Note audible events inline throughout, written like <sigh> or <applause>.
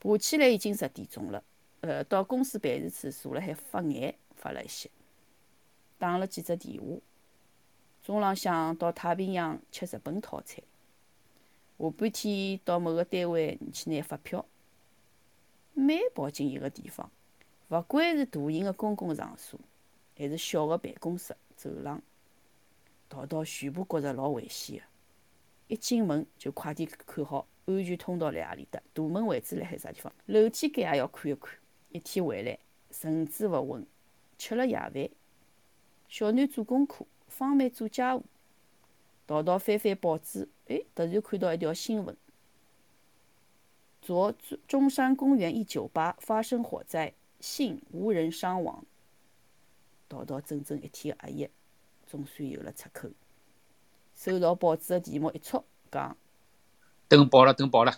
爬起来已经十点钟了，呃，到公司办事处坐辣海发眼，发了一歇，打了几只电话。中浪向到太平洋吃日本套餐，下半天到某个单位去拿发票。每跑进一个地方，勿管是大型的公共场所，还是小的办公室走廊，逃逃全部觉着老危险个。一进门就快点看好安全通道辣何里搭，大门位置辣海啥地方，楼梯间也要看一看。一天回来，神志勿稳，吃了夜饭，小囡做功课，方妹做家务，淘淘翻翻报纸，哎，突然看到一条新闻。昨中山公园一酒吧发生火灾，幸无人伤亡。淘淘整整一天的压抑，总算有了出口。收到报纸的题目一戳，讲登报了，登报了，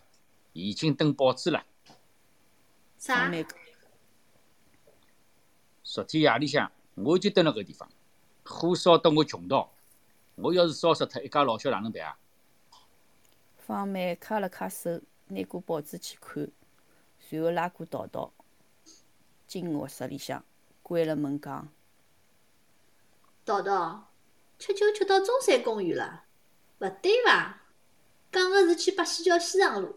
已经登报纸了。啥？昨天夜里向我就蹲辣搿地方，火烧得我穷到，我要是烧死脱一家老小哪能办啊？方梅揩了揩手。拿过报纸去看，随后拉过淘淘进卧室里向，关了门讲：“淘淘，吃酒吃到中山公园了，勿对伐？讲个是去八仙桥西长路。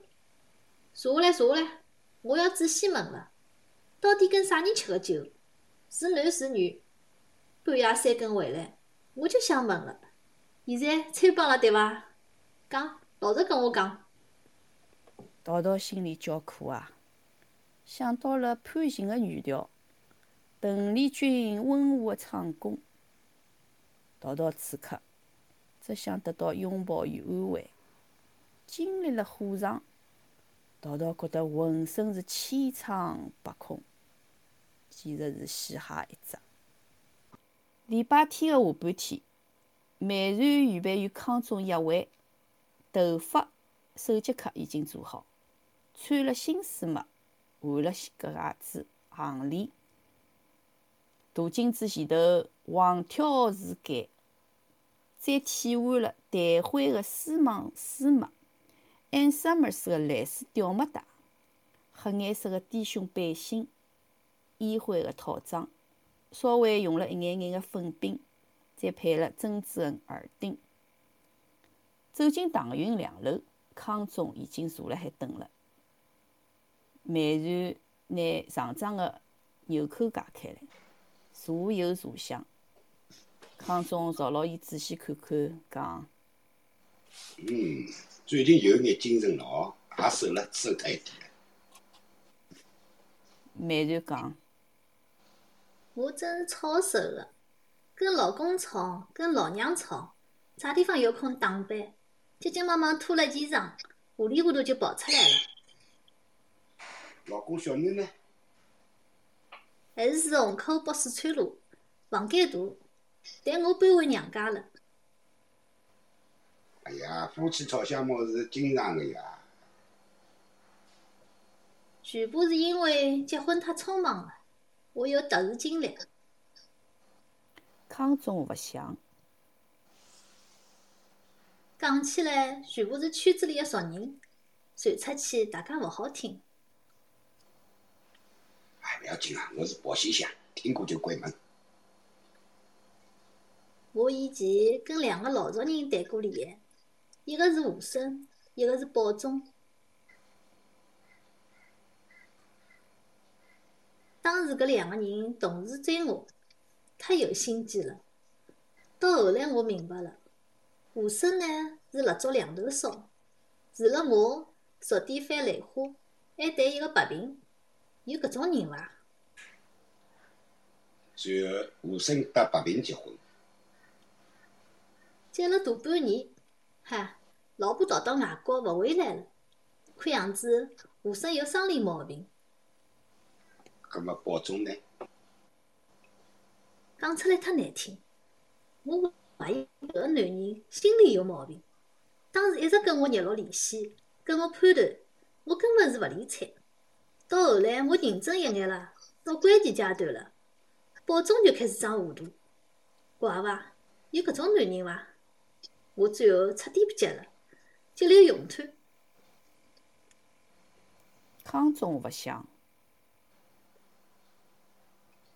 坐下来，坐下来，我要仔细问了，到底跟啥人吃个酒？是男是女？半夜三更回来，我就想问了。现在穿帮了对伐？讲，老实跟我讲。”淘淘心里叫苦啊，想到了判刑的语调，邓丽君温和的唱功。淘淘此刻只想得到拥抱与安慰。经历了火场，淘淘觉得浑身是千疮百孔，简直是嘻哈一只。礼拜天的下半天，美然预备与康总约会，头发、手机壳已经做好。穿了新丝袜，换了格鞋子、项链，大镜子前头横挑竖改，再替换了淡灰的丝网丝袜，Ann Summers 的蓝丝吊袜带，黑颜色的低胸背心，烟灰的套装，稍微用了一眼眼的粉饼，再配了珍珠的耳钉。走进唐云两楼，康总已经坐辣海等了。美然拿上装的纽扣解开来，坐有坐相。康总朝牢伊仔细看看，讲：“嗯，最近有眼精神了哦也瘦了，瘦脱一点了。”美然讲：“我真是超瘦的，跟老公吵，跟老娘吵，啥地方有空打扮？急急忙忙脱了件裳，糊里糊涂就跑出来了。”老公小人呢？还是住虹口北四川路，房间大，但我搬回娘家了。哎呀，夫妻吵相骂是经常的呀。全部是因为结婚太匆忙了，我有特殊经历。康总勿想。讲起来，全部是圈子里的熟人，传出去大家勿好听。哎，勿要紧啊，我是保险箱，听过就关门。我以前跟两个老熟人谈过恋爱，一个是吴生，一个是保中。当时搿两个人同时追我，太有心机了。到后来我明白了，吴生呢是蜡烛两头烧，除了我，熟点翻兰花，还谈一个白萍。有搿种人伐？随后，吴生搭白萍结婚，结了大半年，哈，老婆逃到外国勿回来了。看样子，吴生有生理毛病。葛末保总呢？讲出来太难听，我怀疑搿个男人心里有毛病。当时一直跟我热络联系，跟我攀谈，我根本是勿理睬。到后来，我认真一眼了，到关键阶段了，保总就开始装糊涂，怪伐？有搿种男人伐？我最后彻底不急了，急流勇退。康中勿想。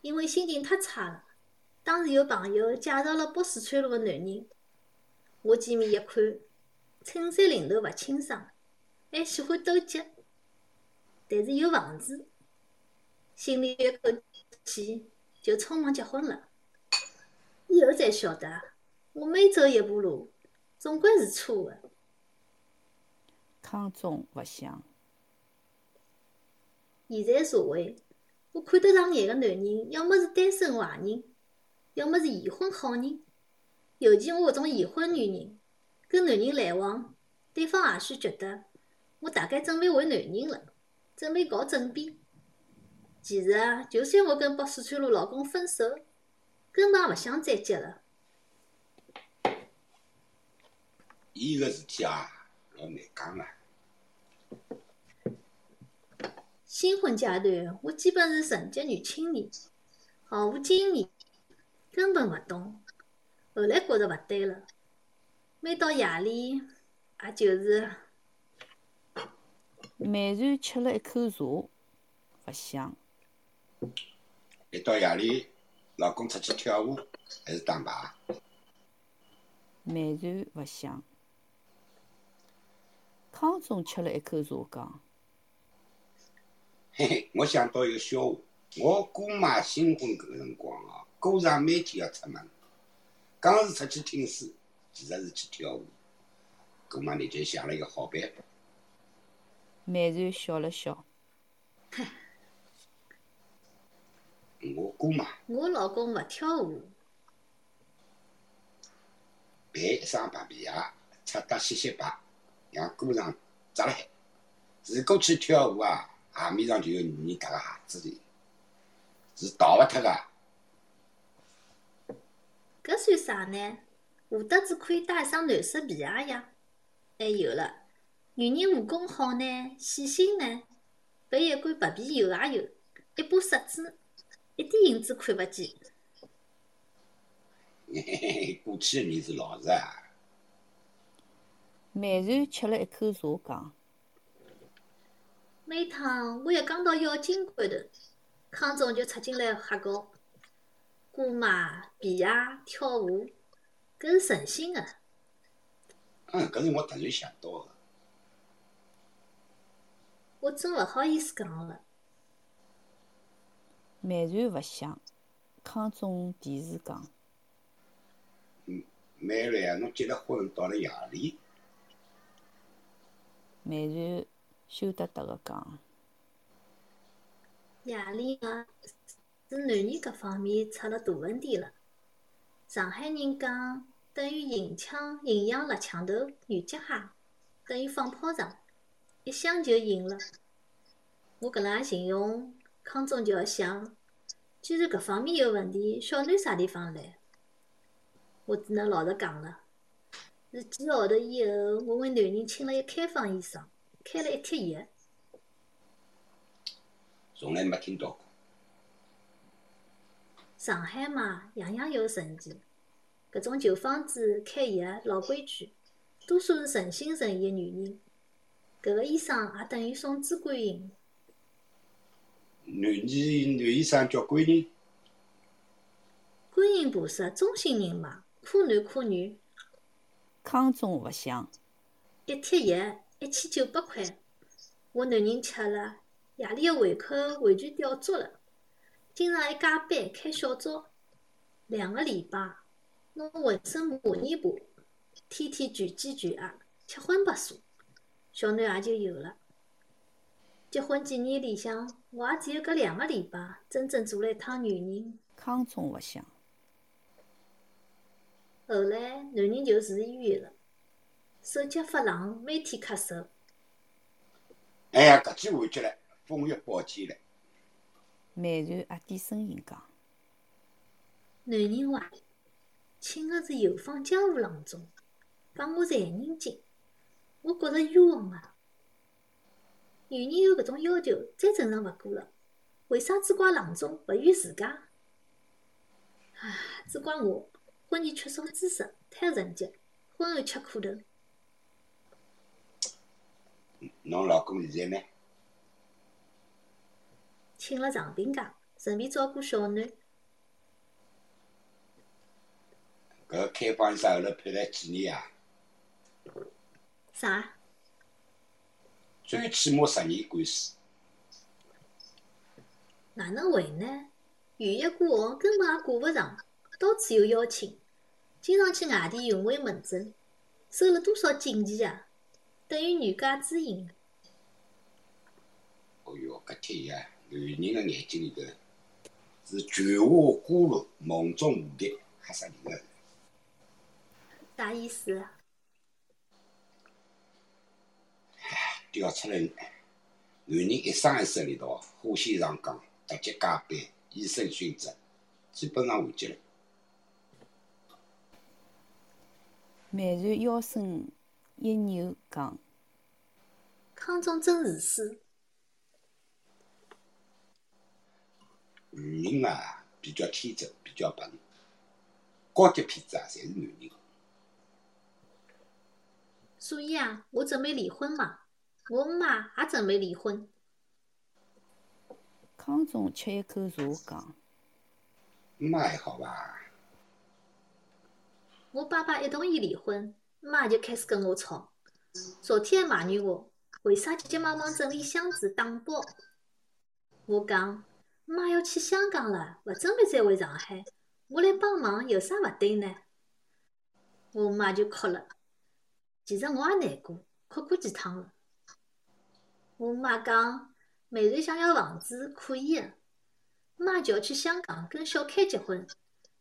因为心情太差了，当时有朋友介绍了北四川路个男人，我见面一看，衬衫领头勿清爽，还喜欢斗鸡，但是有房子，心里一口气，就匆忙结婚了。以后才晓得，我每走一步路，总归是错的。康中勿响。现在社会，我看得上眼个男人，要么是单身坏人，要么是已婚好人。尤其我搿种已婚女人，跟男人来往，对方也许觉得我大概准备为男人了，准备搞准备。其实啊，就算我跟北四川路老公分手，根本也勿想再结了。伊个事体啊，老难讲个。新婚阶段，我基本是纯洁女青年，毫无经验，根本勿懂。后来觉着勿对了，每到夜里，也就是美然吃了一口茶，勿想。一到夜里，老公出去跳舞还是打牌？美然勿响。康总吃了一口茶，讲。嘿嘿，我想到一个笑话。我姑妈新婚搿个辰光哦，过上每天要出门，讲是出去听书，其实是去跳舞。姑妈呢就想了一个好办法。美然笑了笑。<laughs> 我姑妈。我老公勿跳舞。办一双白皮鞋，擦得洗洗白，让姑丈扎了海。如果去跳舞啊！鞋面上就有女人踏个鞋子的，是逃勿脱个。搿算啥呢？舞得子可以带一双男士皮鞋呀！还有了，女人武功好呢，细心呢，备一罐白皮油也有，一把刷子，一点影子看勿见。嘿嘿嘿，过去个人是老实啊。美然吃了一口茶，讲。每趟我一讲到要金关头，康总就插进来瞎搞，姑妈、皮鞋、跳舞，搿是诚心的。嗯，搿是我突然想到的。我真勿好意思讲了。美然勿想，康总提示讲。嗯，美然啊，侬结了婚到了夜里。美然。羞答答个讲，夜里啊，是男人搿方面出了大问题了。上海人讲，等于银枪银枪辣枪头，女脚哈，等于放炮仗，一响就赢了。我搿能形容，康总就要想，既然搿方面有问题，小囡啥地方来？我只能老实讲了，是几个号头以后，我为男人请了一开方医生。开了一贴药，从来没听到过。上海嘛，样样有神奇。搿种旧方子开药老规矩，多数是诚心诚意的女人。搿个医生也等于送子观音。男医男医生叫观音。观音菩萨中心人嘛，可男可女。康中勿响。一贴药。一千九百块，我男人吃了，夜里个胃口完全吊足了，经常还加班开小灶，两个礼拜，弄浑身麻泥巴，天天拳击拳压，吃荤白素，小囡也就有了。结婚几年里向，我也只有搿两个礼拜真正做了一趟女人。康中勿响。后来，男人就住医院了。手脚发冷，每天咳嗽。哎呀，搿句完结了，风月宝剑了。美然压低声音讲：“男人话，请的是游方江湖郎中，讲我残忍精，我觉着冤枉啊！女人有搿种要求，再正常勿过了，为啥只怪郎中勿怨自家？唉，只怪我婚前缺少知识，太纯洁，婚后吃苦头。”侬老公现在呢？请了长病假，顺便照顾小囡。搿开放医生后头判了几年啊？啥？最起码十年官司。哪能会呢？预约挂号根本也挂勿上，到处有邀请，经常去外地巡回门诊，收了多少锦旗啊！等于原价咨询。哦哟，搿天呀，男人的眼睛里头是菊花孤露，梦中蝴蝶，吓死人了。啥意思？调出来，男人一生一世里头，火线上岗，突击加班，以身殉职，基本上完结了。美然腰身一扭，讲：康总真自私。女人啊，比较天真，比较笨，高级骗子啊，侪是男人。所以啊，我准备离婚嘛。我妈也准备离婚。康总吃一口茶，讲：妈还好吧。我爸爸一同意离婚，妈就开始跟我吵，昨天还埋怨我为啥急急忙忙整理箱子打包。我讲，妈要去香港了，勿准备再回上海，我来帮忙有啥勿对呢？我妈就哭了。其实我也难过，哭过几趟了。我妈讲，美瑞想要房子可以的，妈就要去香港跟小开结婚，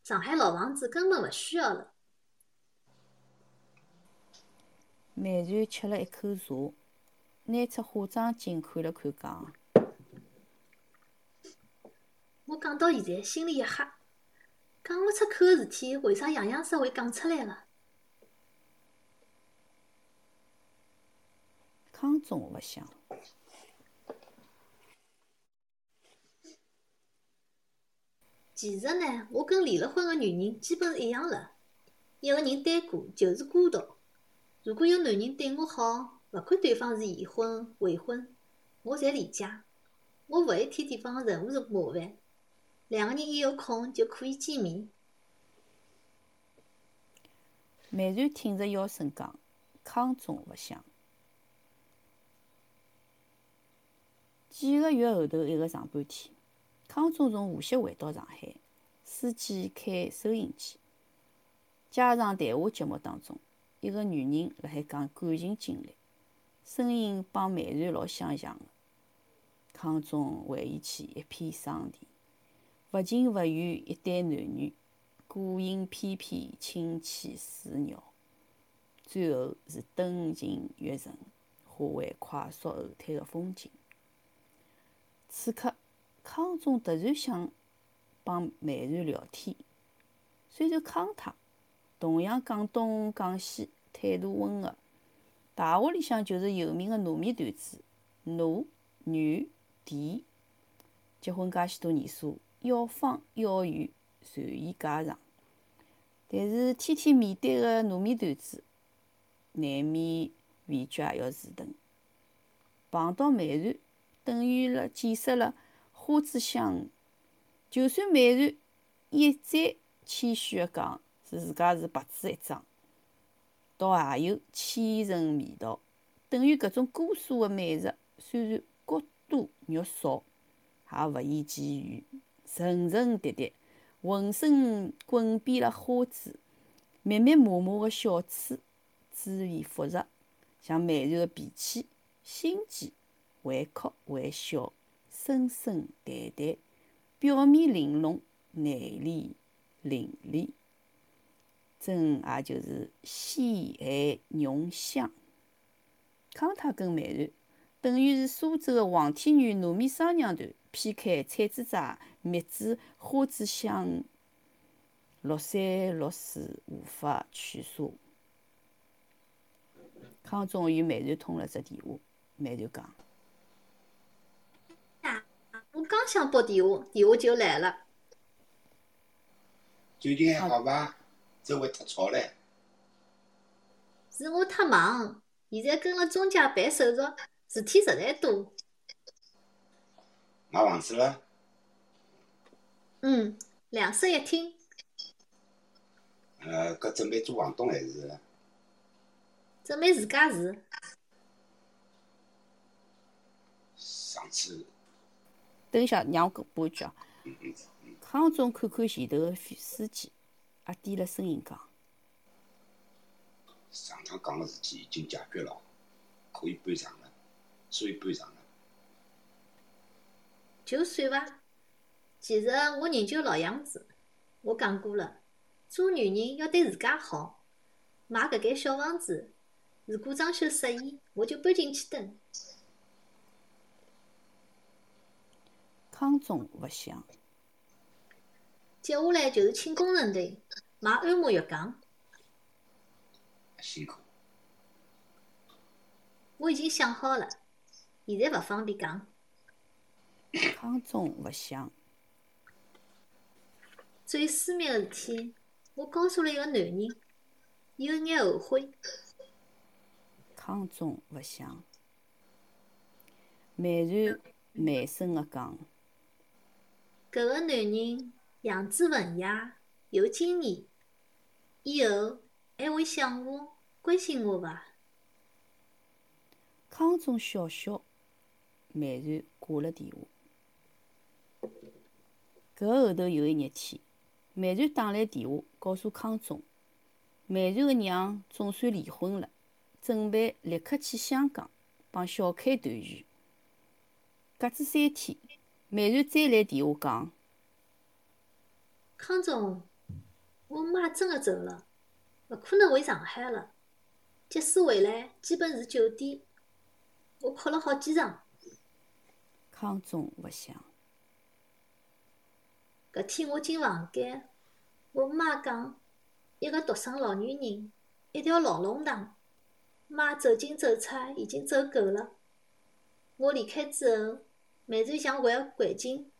上海老房子根本勿需要了。美然吃了一口茶，拿出化妆镜看了看，讲：我讲到现在心里一吓，讲勿出口个事体，为啥洋洋实会讲出来了？康总勿想。其实呢，我跟离了婚个女人基本是一样了。一个人单过就是孤独。如果有男人对我好，勿管对方是已婚、未婚，我侪理解。我勿会天天帮任何麻烦。两个人一有空就可以见面。美然挺着腰身讲：“康总勿想。”几个月后头一个上半天，康总从无锡回到上海，司机开收音机，加上谈话节目当中，一个女人辣海讲感情经历，声音帮美然老相像个。康总回忆起一片桑田，勿情勿愿一对男女，过影翩翩，轻牵似鸟，最后是灯尽月沉，化为快速后退个风景。此刻，康总突然想帮美然聊天，虽然康太同样讲东讲西，态度温和。大学里向就是有名个糯米团子，糯、女、甜，结婚介许多年数，要方要圆，随意家常。但是天天面对个糯米团子，难免味觉也要迟钝。碰到美然。等于了见识了花子香，就算美然一再谦虚地讲是自家是白纸一张，倒也有千层味道。等于搿种姑苏的美食，虽然骨多肉少，也勿言其余，层层叠叠，浑身滚遍了花枝，密密麻麻的小刺，滋味复杂，像美然的脾气、心机。会哭会笑，深深淡淡，表面玲珑，内里凛冽，真也就是鲜咸浓香。康泰跟美然，等于是苏州的黄天源糯米双娘团，劈开菜籽渣、蜜汁、花子香，六山六水无法取舍。康总与美然通了只电话，美然讲。我刚想拨电话，电话就来了。最近还好伐？周围太吵唻。是我太忙，现在跟了中介办手续，事体实在多。买房子了？嗯，两室一厅。呃，搿准备做房东还是？准备自家住。上次。等一下，让我补一句啊。康总看看前头个书记，也低了声音讲：“上趟讲个事体已经解决了，可以搬场了，所以搬场了。就算伐？其实我仍旧老样子，我讲过了，做女人要对自家好。买搿间小房子，如果装修适意，我就搬进去等。”康总勿想。接下来就是请工程队买按摩浴缸。辛苦。我已经想好了，现在勿方便讲。康总勿想。最私密个事体，我告诉了一个男人，有眼后悔。康总勿想。慢然慢声个讲。搿个男人。样子文雅，有经验，以后还会想我、关心我伐？康总笑笑，慢然挂了电话。搿后头有一日天，慢然打来电话，告诉康总，慢然个娘总算离婚了，准备立刻去香港帮小开团圆。隔子三天，慢然再来电话讲。康总，我妈真的走了，勿可能回上海了。即使回来，基本是酒店。我哭了好几场。康总勿想。搿天我进房间，我妈讲，一个独生老女人，一条老龙塘，妈走进走出已经走够了。我离开之后，慢慢想还环境，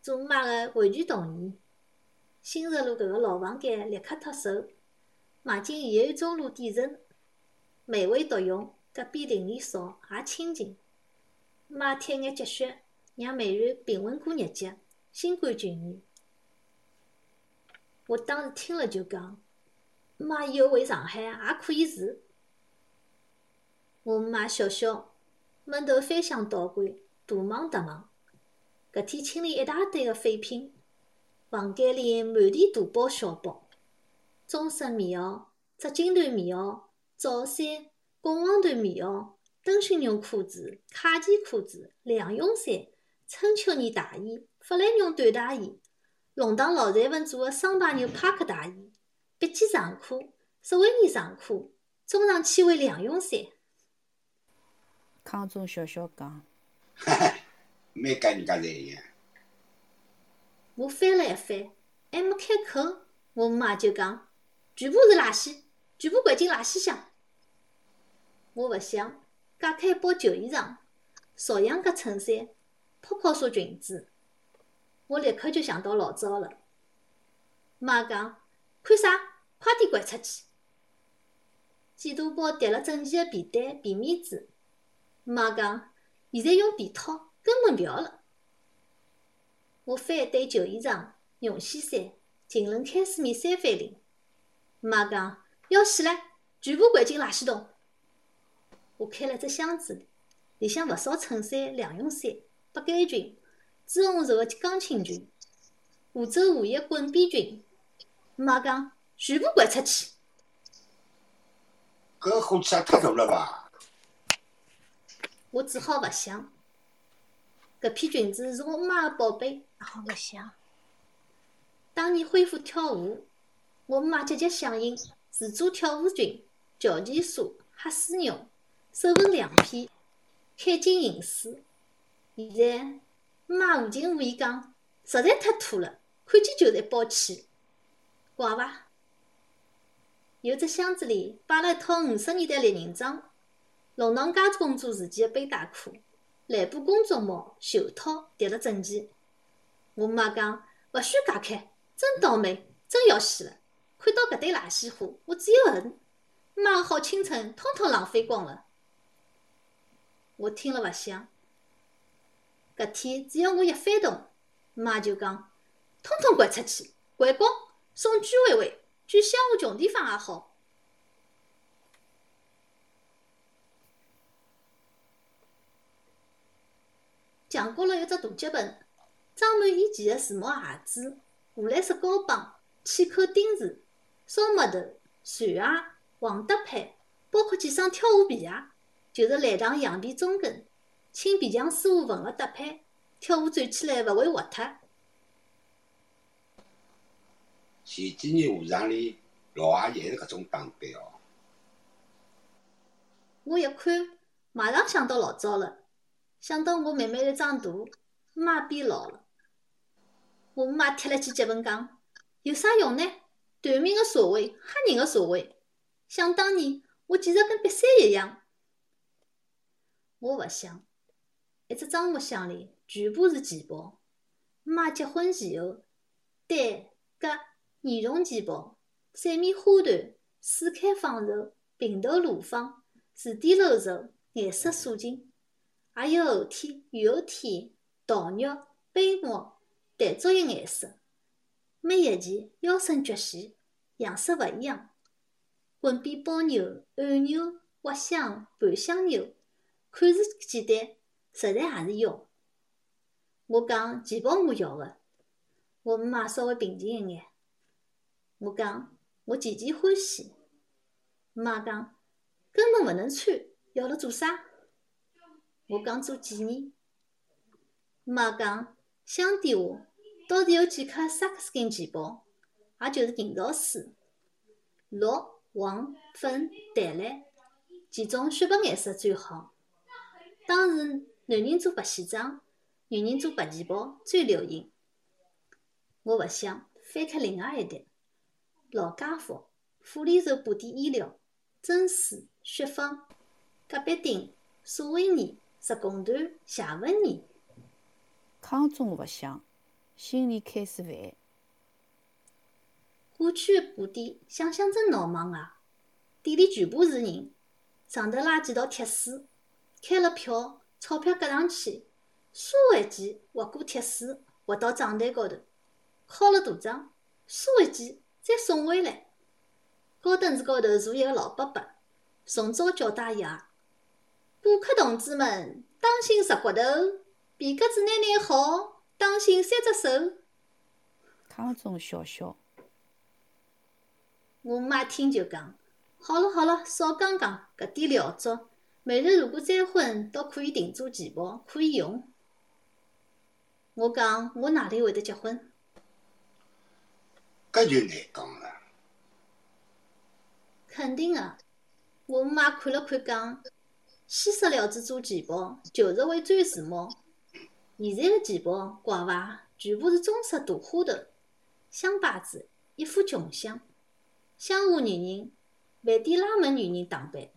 做妈的完全同意。新石路搿个老房间立刻脱手，买进延安中路底层，美味独用，隔壁邻里少，也清静。妈贴眼积雪，让美然平稳过日脚，心甘情愿。我当时听了就讲，妈以后回上海也可以住。我妈笑笑，闷头翻箱倒柜，大忙特忙。搿天清理一大堆个废品。房间里满地大包小包，棕色棉袄、织金缎棉袄、罩衫、凤凰缎棉袄、灯芯绒裤子、卡其裤子、两用衫、春秋呢大衣、法兰绒短大衣、龙塘老裁缝做的双排纽帕克大衣、笔记长裤、十维呢长裤、中长纤维两用衫。康总笑笑讲：“哈 <laughs> 哈，每家人家侪一样。”我翻了一翻，还没开口，我妈就讲：“全部是垃圾，全部掼进垃圾箱。”我勿想，解开一包旧衣裳，朝阳格衬衫，泡泡纱裙子，我立刻就想到老早了。妈讲：“看啥？快点掼出去！”几大包叠了整齐的被单、被面子。妈讲：“现在用被套，根本勿要了。”我翻一堆旧衣裳、绒线衫、晴纶开水面三翻零。妈讲要洗了，全部掼进垃圾桶。我开了只箱子，里向勿少衬衫、两用衫、八竿裙、朱红色的钢琴裙、湖州无翼滚边裙。妈讲全部掼出去。搿火气也太大了吧！我只好勿想。搿批裙子是我妈的宝贝。好勿想。当年恢复跳舞，我妈积极响应，自做跳舞裙、乔其纱、黑丝绒、手缝亮片、开襟银丝。现在妈无情无义讲，实在太土了，看见就是一包气，怪伐？有只箱子里摆了一套五十年代猎人装，龙塘街公主时期的背带裤，蓝布工作帽、袖套叠了整齐。我妈讲勿许解开，真倒霉，真要死了！看到搿堆垃圾货，我只有恨。妈的好青春，通通浪费光了。我听了勿想，搿天只要我一翻动，妈就讲：“通通掼出去，掼光，送居委会，去乡下穷地方也好。”强角了一只大脚盆，装满以前的时髦鞋子、湖蓝色胶帮、气口钉子、烧木头、船鞋、黄搭配，包括几双跳舞皮鞋，就是来场羊皮中跟，请皮匠师傅缝个搭配，跳舞转起来勿会滑脱。前几年舞场里老阿姨还是搿种打扮哦。我一看，马上想到老早了。想到我慢慢的长大，妈变老了。我妈贴了记脚盆讲：“有啥用呢？短命的社会，吓人的社会。想当年，我简直跟瘪三一样。”我勿想，一只樟木箱里全部是钱包。妈结婚前后，单、夹、羽绒钱包、三面花团、四开纺绸、平头罗纺、字底漏绸、颜色素净。还有后天、雨后天、桃肉、杯木、淡竹叶颜色，每一件腰身曲线，样式勿一样。滚边包牛、按钮、滑香、盘香牛，看似简单，实在也是要。我讲钱包我要个，我妈稍微平静一眼。我讲我件件欢喜。妈讲根本勿能穿，要了做啥？我讲做纪念，妈讲乡底下到底有几颗萨克斯金钱包，也就是人造丝，绿、黄、粉、淡蓝其中雪白颜色最好。当时男人做白西装，女人做白钱包最流行。我勿想翻开另外一叠，老家福、妇联绸布点衣料、真丝、雪纺、隔壁町、索维尼。十公团谢文年，康中勿想，心里开始烦。过去的布店，想想真闹忙啊！店里全部是人，上头拉几道铁丝，开了票，钞票夹上去，唰一记划过铁丝，滑到账台高头，敲了大章，唰一记再送回来。高凳子高头坐一个老伯伯，从早叫到夜。顾客同志们，当心石骨头，皮夹子拿拿好，当心三只手。康总笑笑。我妈听就讲：“好了好了，少讲讲，搿点料足。每日如果再婚，倒可以定做旗袍，可以用。”我讲：“我哪里会得结婚？”搿就难讲了。肯定个。我妈看了看讲。西式料子做旗袍，就是会钻时髦。现在的钱包怪伐？全部是中式大花头，香牌子，一副穷相。乡下女人，饭店拉门女人打扮，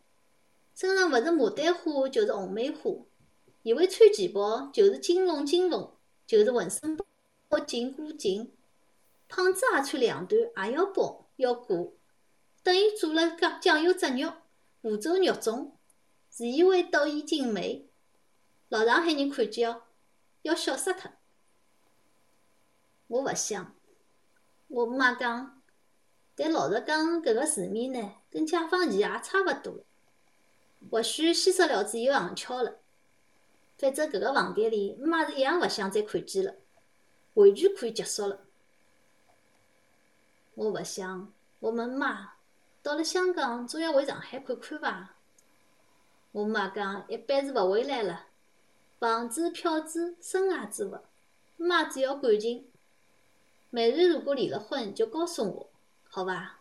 身上勿是牡丹花就是红梅花。以为穿钱包就是金龙金凤，就是浑身包紧裹紧。胖子也穿两段，也要包要裹，等于做了酱酱油汁肉，湖州肉粽。自以为斗艳精美，老上海人看见哦，要笑死脱。我勿想，我妈讲，但老实讲，搿个字面呢，跟解放前也差勿多了。或许西式料子有行俏了，反正搿个房间里，妈是一样勿想再看见了，完全可以结束了。我勿想，我问妈，到了香港总要回上海看看伐？我妈讲，一般是勿回来了。房子、票子、生涯之物，妈只要感情。每日如果离了婚，就告诉我，好伐？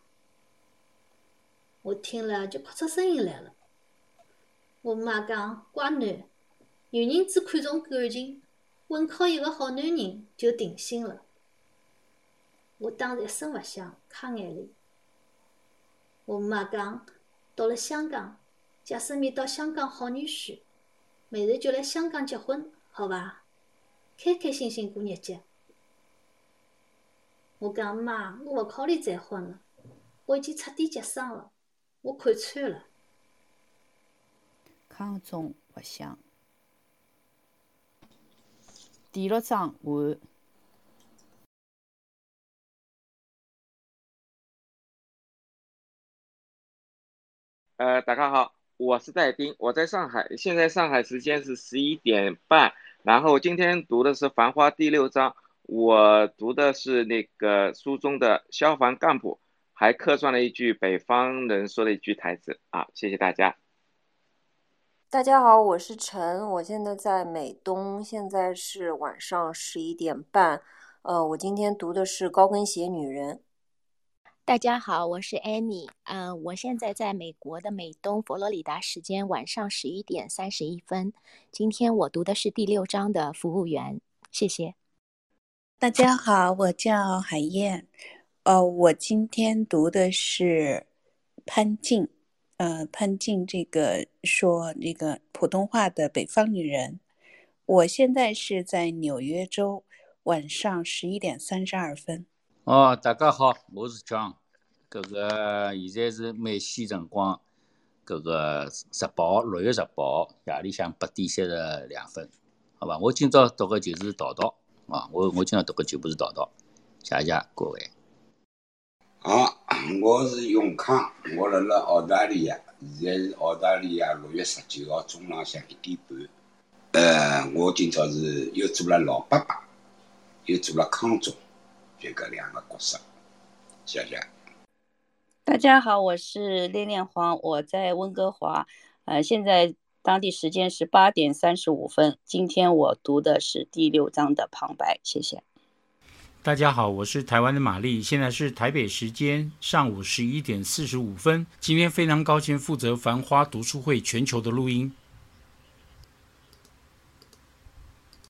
我听了就哭出声音来了。我妈讲，乖囡，女人只看重感情，稳靠一个好男人就定心了。我当时一声勿响，擦眼泪。我妈讲，到了香港。假使你到香港好女婿，每日就来香港结婚，好伐？开开心心过日节。我讲妈，我勿考虑再婚了，我已经彻底结伤了，我看穿了。康总勿想。第六章完。呃，大家好，我是戴斌，我在上海，现在上海时间是十一点半。然后今天读的是《繁花》第六章，我读的是那个书中的消防干部，还客串了一句北方人说的一句台词啊，谢谢大家。大家好，我是陈，我现在在美东，现在是晚上十一点半。呃，我今天读的是《高跟鞋女人》。大家好，我是 Annie，嗯，我现在在美国的美东佛罗里达时间晚上十一点三十一分。今天我读的是第六章的服务员，谢谢。大家好，我叫海燕，呃，我今天读的是潘静，呃，潘静这个说那个普通话的北方女人。我现在是在纽约州晚上十一点三十二分。哦，大家好，我是江。搿个现在是美西辰光，搿个日报六月日报夜里向八点三十两分，好吧？我今朝读个就是淘淘啊，我我今朝读个就不是淘淘，谢谢各位。好，我是永康，我辣辣澳大利亚，现在是澳大利亚六月十九号中浪向一点半。呃，我今朝是又做了老爸爸，又做了康总。就搿两个角色，谢谢。大家好，我是恋恋黄，我在温哥华，呃，现在当地时间是八点三十五分。今天我读的是第六章的旁白，谢谢。大家好，我是台湾的玛丽，现在是台北时间上午十一点四十五分。今天非常高兴负责《繁花读书会》全球的录音。